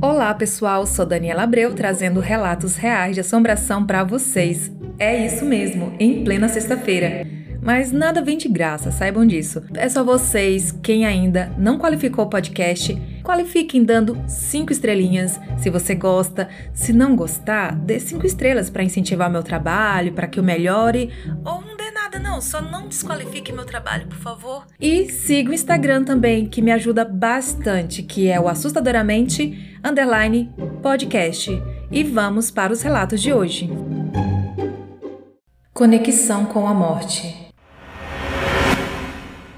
Olá, pessoal. Sou Daniela Abreu trazendo relatos reais de assombração para vocês. É isso mesmo, em plena sexta-feira. Mas nada vem de graça, saibam disso. É só vocês, quem ainda não qualificou o podcast, qualifiquem dando cinco estrelinhas se você gosta. Se não gostar, dê cinco estrelas para incentivar meu trabalho, para que eu melhore. Ou não só não desqualifique meu trabalho, por favor. E siga o Instagram também, que me ajuda bastante, que é o assustadoramente underline podcast. E vamos para os relatos de hoje. Conexão com a morte.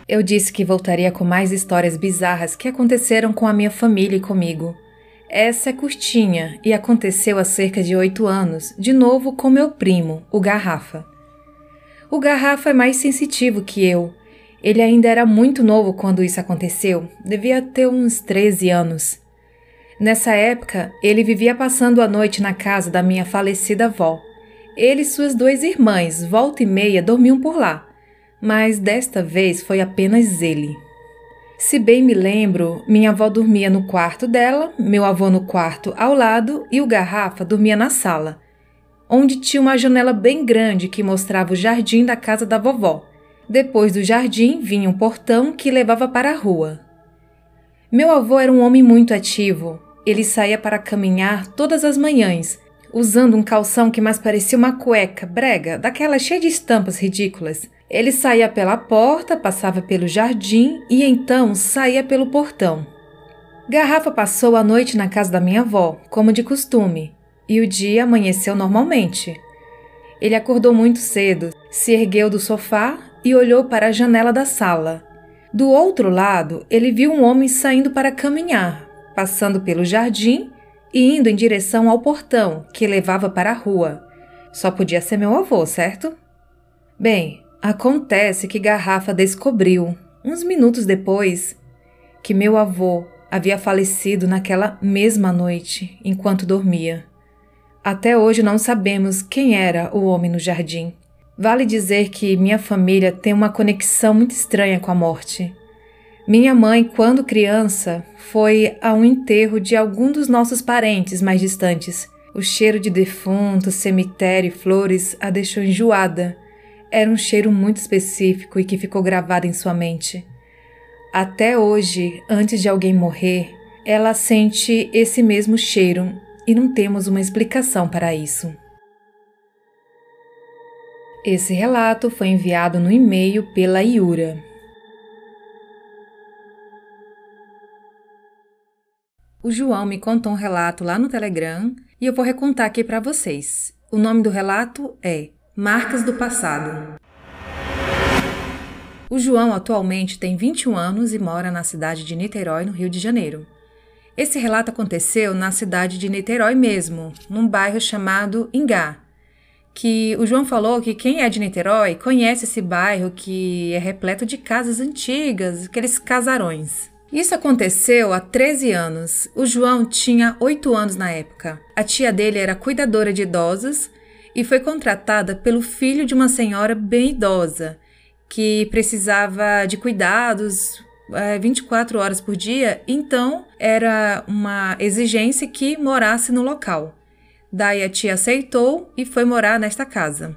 Eu disse que voltaria com mais histórias bizarras que aconteceram com a minha família e comigo. Essa é curtinha e aconteceu há cerca de oito anos, de novo com meu primo, o Garrafa. O Garrafa é mais sensitivo que eu. Ele ainda era muito novo quando isso aconteceu, devia ter uns 13 anos. Nessa época, ele vivia passando a noite na casa da minha falecida avó. Ele e suas duas irmãs, volta e meia, dormiam por lá, mas desta vez foi apenas ele. Se bem me lembro, minha avó dormia no quarto dela, meu avô no quarto ao lado e o garrafa dormia na sala, onde tinha uma janela bem grande que mostrava o jardim da casa da vovó. Depois do jardim vinha um portão que levava para a rua. Meu avô era um homem muito ativo, ele saía para caminhar todas as manhãs, usando um calção que mais parecia uma cueca brega, daquela cheia de estampas ridículas. Ele saía pela porta, passava pelo jardim e então saía pelo portão. Garrafa passou a noite na casa da minha avó, como de costume, e o dia amanheceu normalmente. Ele acordou muito cedo, se ergueu do sofá e olhou para a janela da sala. Do outro lado, ele viu um homem saindo para caminhar, passando pelo jardim e indo em direção ao portão que levava para a rua. Só podia ser meu avô, certo? Bem, acontece que Garrafa descobriu, uns minutos depois, que meu avô havia falecido naquela mesma noite, enquanto dormia. Até hoje não sabemos quem era o homem no jardim. Vale dizer que minha família tem uma conexão muito estranha com a morte. Minha mãe, quando criança, foi a um enterro de algum dos nossos parentes mais distantes. O cheiro de defunto, cemitério e flores a deixou enjoada. Era um cheiro muito específico e que ficou gravado em sua mente. Até hoje, antes de alguém morrer, ela sente esse mesmo cheiro e não temos uma explicação para isso. Esse relato foi enviado no e-mail pela Iura. O João me contou um relato lá no Telegram e eu vou recontar aqui para vocês. O nome do relato é Marcas do Passado. O João atualmente tem 21 anos e mora na cidade de Niterói, no Rio de Janeiro. Esse relato aconteceu na cidade de Niterói mesmo, num bairro chamado Ingá. Que o João falou que quem é de Niterói conhece esse bairro que é repleto de casas antigas, aqueles casarões. Isso aconteceu há 13 anos. O João tinha 8 anos na época. A tia dele era cuidadora de idosos e foi contratada pelo filho de uma senhora bem idosa, que precisava de cuidados é, 24 horas por dia, então era uma exigência que morasse no local. Daí a tia aceitou e foi morar nesta casa.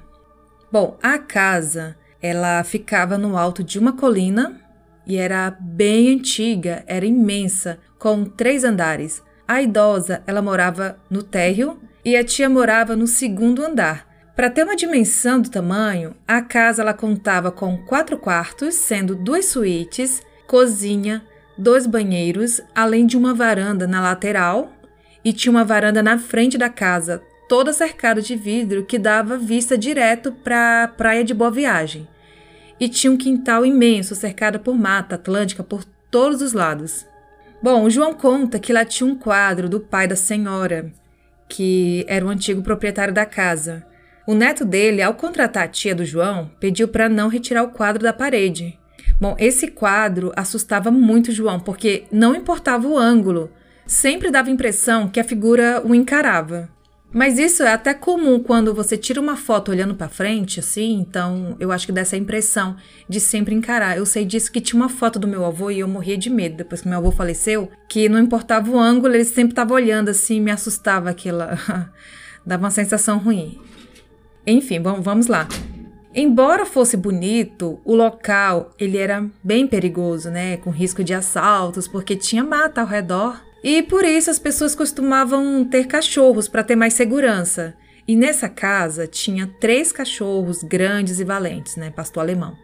Bom, a casa ela ficava no alto de uma colina e era bem antiga, era imensa, com três andares. A idosa, ela morava no térreo e a tia morava no segundo andar. Para ter uma dimensão do tamanho, a casa ela contava com quatro quartos, sendo duas suítes, cozinha, dois banheiros, além de uma varanda na lateral e tinha uma varanda na frente da casa, toda cercada de vidro que dava vista direto para a praia de Boa Viagem e tinha um quintal imenso cercado por mata atlântica por todos os lados. Bom, o João conta que lá tinha um quadro do pai da senhora, que era o antigo proprietário da casa. O neto dele, ao contratar a tia do João, pediu para não retirar o quadro da parede. Bom, esse quadro assustava muito João, porque não importava o ângulo, sempre dava a impressão que a figura o encarava. Mas isso é até comum quando você tira uma foto olhando para frente, assim, então eu acho que dá essa impressão de sempre encarar. Eu sei disso que tinha uma foto do meu avô e eu morria de medo depois que meu avô faleceu, que não importava o ângulo, ele sempre estava olhando assim, me assustava aquela. dava uma sensação ruim. Enfim, bom, vamos lá. Embora fosse bonito, o local ele era bem perigoso, né, com risco de assaltos, porque tinha mata ao redor e por isso as pessoas costumavam ter cachorros para ter mais segurança. E nessa casa tinha três cachorros grandes e valentes, né? Pastor alemão.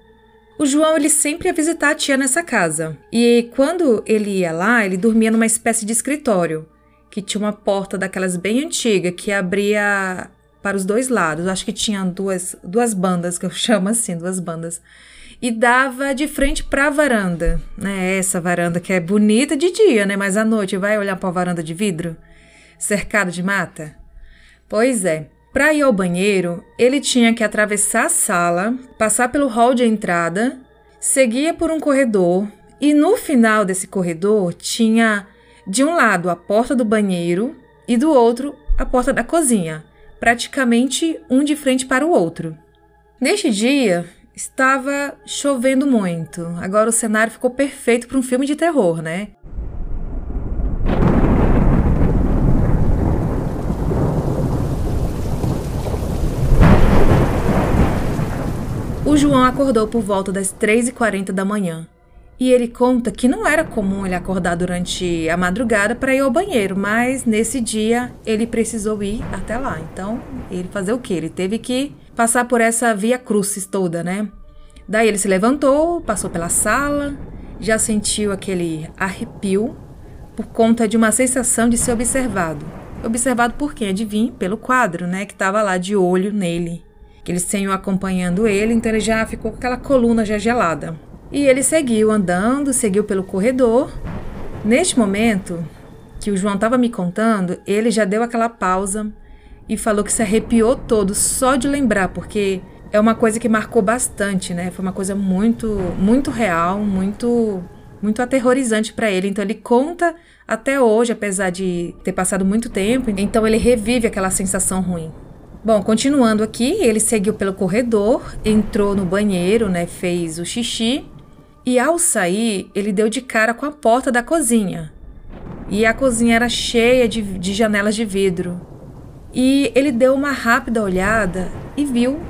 O João ele sempre ia visitar a tia nessa casa. E quando ele ia lá, ele dormia numa espécie de escritório, que tinha uma porta daquelas bem antiga que abria para os dois lados. Acho que tinha duas, duas bandas, que eu chamo assim, duas bandas e dava de frente para a varanda, né? Essa varanda que é bonita de dia, né? Mas à noite vai olhar para a varanda de vidro, cercado de mata. Pois é. Para ir ao banheiro, ele tinha que atravessar a sala, passar pelo hall de entrada, seguia por um corredor e no final desse corredor tinha de um lado a porta do banheiro e do outro a porta da cozinha, praticamente um de frente para o outro. Neste dia, Estava chovendo muito. Agora o cenário ficou perfeito para um filme de terror, né? O João acordou por volta das 3h40 da manhã. E ele conta que não era comum ele acordar durante a madrugada para ir ao banheiro, mas nesse dia ele precisou ir até lá. Então, ele fazer o quê? Ele teve que passar por essa via crucis toda, né? Daí ele se levantou, passou pela sala, já sentiu aquele arrepio por conta de uma sensação de ser observado. Observado por quem? Adivinha? Pelo quadro, né? Que estava lá de olho nele. Que eles tinham acompanhando ele, então ele já ficou com aquela coluna já gelada. E ele seguiu andando, seguiu pelo corredor. Neste momento que o João estava me contando, ele já deu aquela pausa e falou que se arrepiou todo só de lembrar, porque é uma coisa que marcou bastante, né? Foi uma coisa muito, muito real, muito, muito aterrorizante para ele. Então ele conta até hoje, apesar de ter passado muito tempo. Então ele revive aquela sensação ruim. Bom, continuando aqui, ele seguiu pelo corredor, entrou no banheiro, né? Fez o xixi e ao sair ele deu de cara com a porta da cozinha. E a cozinha era cheia de, de janelas de vidro. E ele deu uma rápida olhada e viu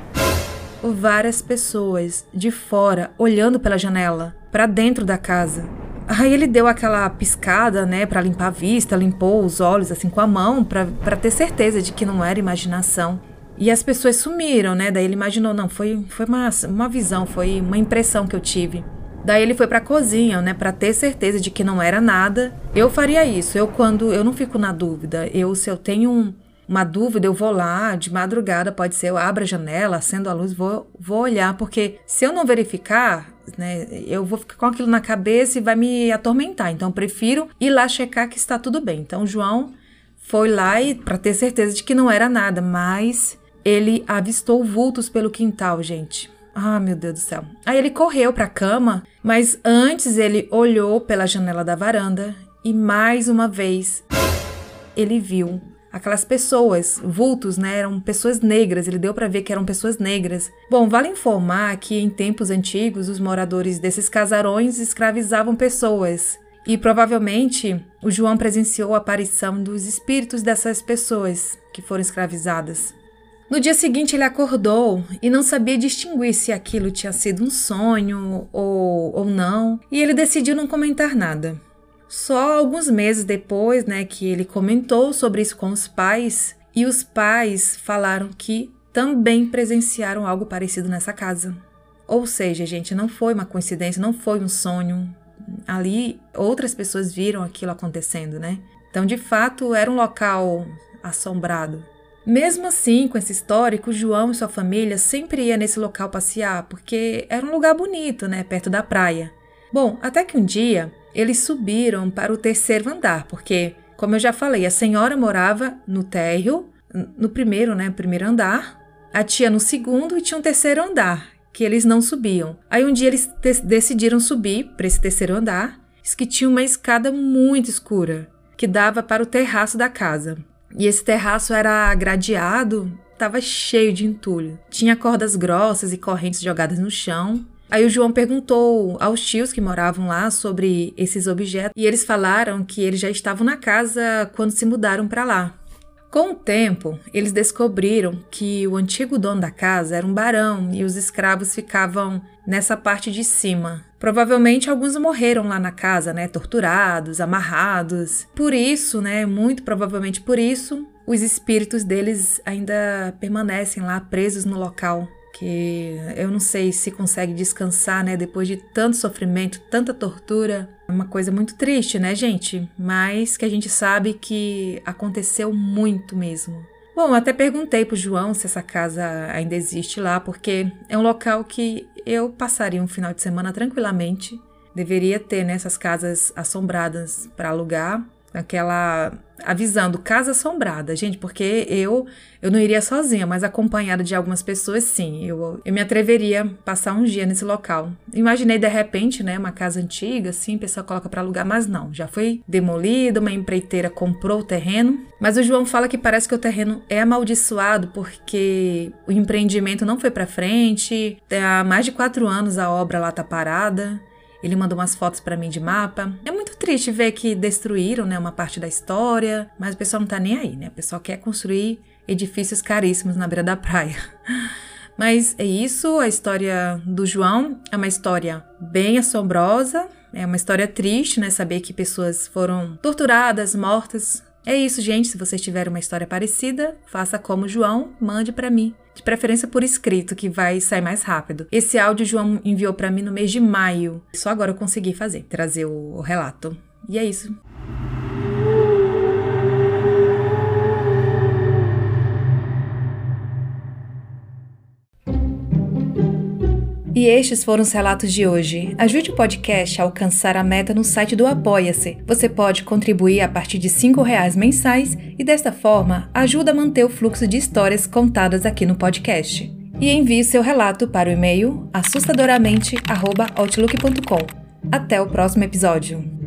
várias pessoas de fora olhando pela janela para dentro da casa. Aí ele deu aquela piscada, né, para limpar a vista, limpou os olhos assim com a mão para ter certeza de que não era imaginação. E as pessoas sumiram, né? Daí ele imaginou, não, foi, foi uma, uma visão, foi uma impressão que eu tive. Daí ele foi para a cozinha, né, para ter certeza de que não era nada. Eu faria isso. Eu quando eu não fico na dúvida, eu se eu tenho um, uma dúvida, eu vou lá de madrugada, pode ser, eu abro a janela, acendo a luz, vou, vou olhar, porque se eu não verificar, né, eu vou ficar com aquilo na cabeça e vai me atormentar. Então, prefiro ir lá checar que está tudo bem. Então, João foi lá e para ter certeza de que não era nada, mas ele avistou vultos pelo quintal, gente. Ah, meu Deus do céu. Aí ele correu para a cama, mas antes ele olhou pela janela da varanda e mais uma vez ele viu aquelas pessoas, vultos, né, eram pessoas negras, ele deu para ver que eram pessoas negras. Bom, vale informar que em tempos antigos os moradores desses casarões escravizavam pessoas. E provavelmente o João presenciou a aparição dos espíritos dessas pessoas que foram escravizadas. No dia seguinte ele acordou e não sabia distinguir se aquilo tinha sido um sonho ou, ou não, e ele decidiu não comentar nada. Só alguns meses depois, né, que ele comentou sobre isso com os pais, e os pais falaram que também presenciaram algo parecido nessa casa. Ou seja, gente, não foi uma coincidência, não foi um sonho. Ali outras pessoas viram aquilo acontecendo, né? Então, de fato, era um local assombrado. Mesmo assim, com esse histórico, João e sua família sempre ia nesse local passear, porque era um lugar bonito, né, perto da praia. Bom, até que um dia eles subiram para o terceiro andar, porque, como eu já falei, a senhora morava no térreo, no primeiro, né, primeiro andar, a tia no segundo e tinha um terceiro andar, que eles não subiam. Aí um dia eles decidiram subir para esse terceiro andar, que tinha uma escada muito escura, que dava para o terraço da casa. E esse terraço era gradeado, estava cheio de entulho. Tinha cordas grossas e correntes jogadas no chão. Aí o João perguntou aos tios que moravam lá sobre esses objetos e eles falaram que eles já estavam na casa quando se mudaram para lá. Com o tempo, eles descobriram que o antigo dono da casa era um barão e os escravos ficavam nessa parte de cima. Provavelmente alguns morreram lá na casa, né, torturados, amarrados. Por isso, né, muito provavelmente por isso, os espíritos deles ainda permanecem lá presos no local que eu não sei se consegue descansar, né, depois de tanto sofrimento, tanta tortura. É uma coisa muito triste, né, gente? Mas que a gente sabe que aconteceu muito mesmo. Bom, até perguntei pro João se essa casa ainda existe lá, porque é um local que eu passaria um final de semana tranquilamente. Deveria ter nessas né, casas assombradas para alugar aquela avisando casa assombrada, gente, porque eu eu não iria sozinha, mas acompanhada de algumas pessoas, sim. Eu, eu me atreveria a passar um dia nesse local. Imaginei de repente, né, uma casa antiga, assim, o pessoal coloca para alugar, mas não, já foi demolida, uma empreiteira comprou o terreno. Mas o João fala que parece que o terreno é amaldiçoado porque o empreendimento não foi para frente. Há mais de quatro anos a obra lá tá parada. Ele mandou umas fotos para mim de mapa. É muito triste ver que destruíram, né, uma parte da história, mas o pessoal não tá nem aí, né? O pessoal quer construir edifícios caríssimos na beira da praia. Mas é isso, a história do João é uma história bem assombrosa, é uma história triste, né? Saber que pessoas foram torturadas, mortas é isso, gente. Se vocês tiverem uma história parecida, faça como João, mande para mim. De preferência por escrito, que vai sair mais rápido. Esse áudio João enviou para mim no mês de maio. Só agora eu consegui fazer, trazer o, relato. E é isso. E estes foram os relatos de hoje. Ajude o podcast a alcançar a meta no site do Apoia-se. Você pode contribuir a partir de R$ reais mensais e desta forma ajuda a manter o fluxo de histórias contadas aqui no podcast. E envie seu relato para o e-mail assustadoramente@outlook.com. Até o próximo episódio.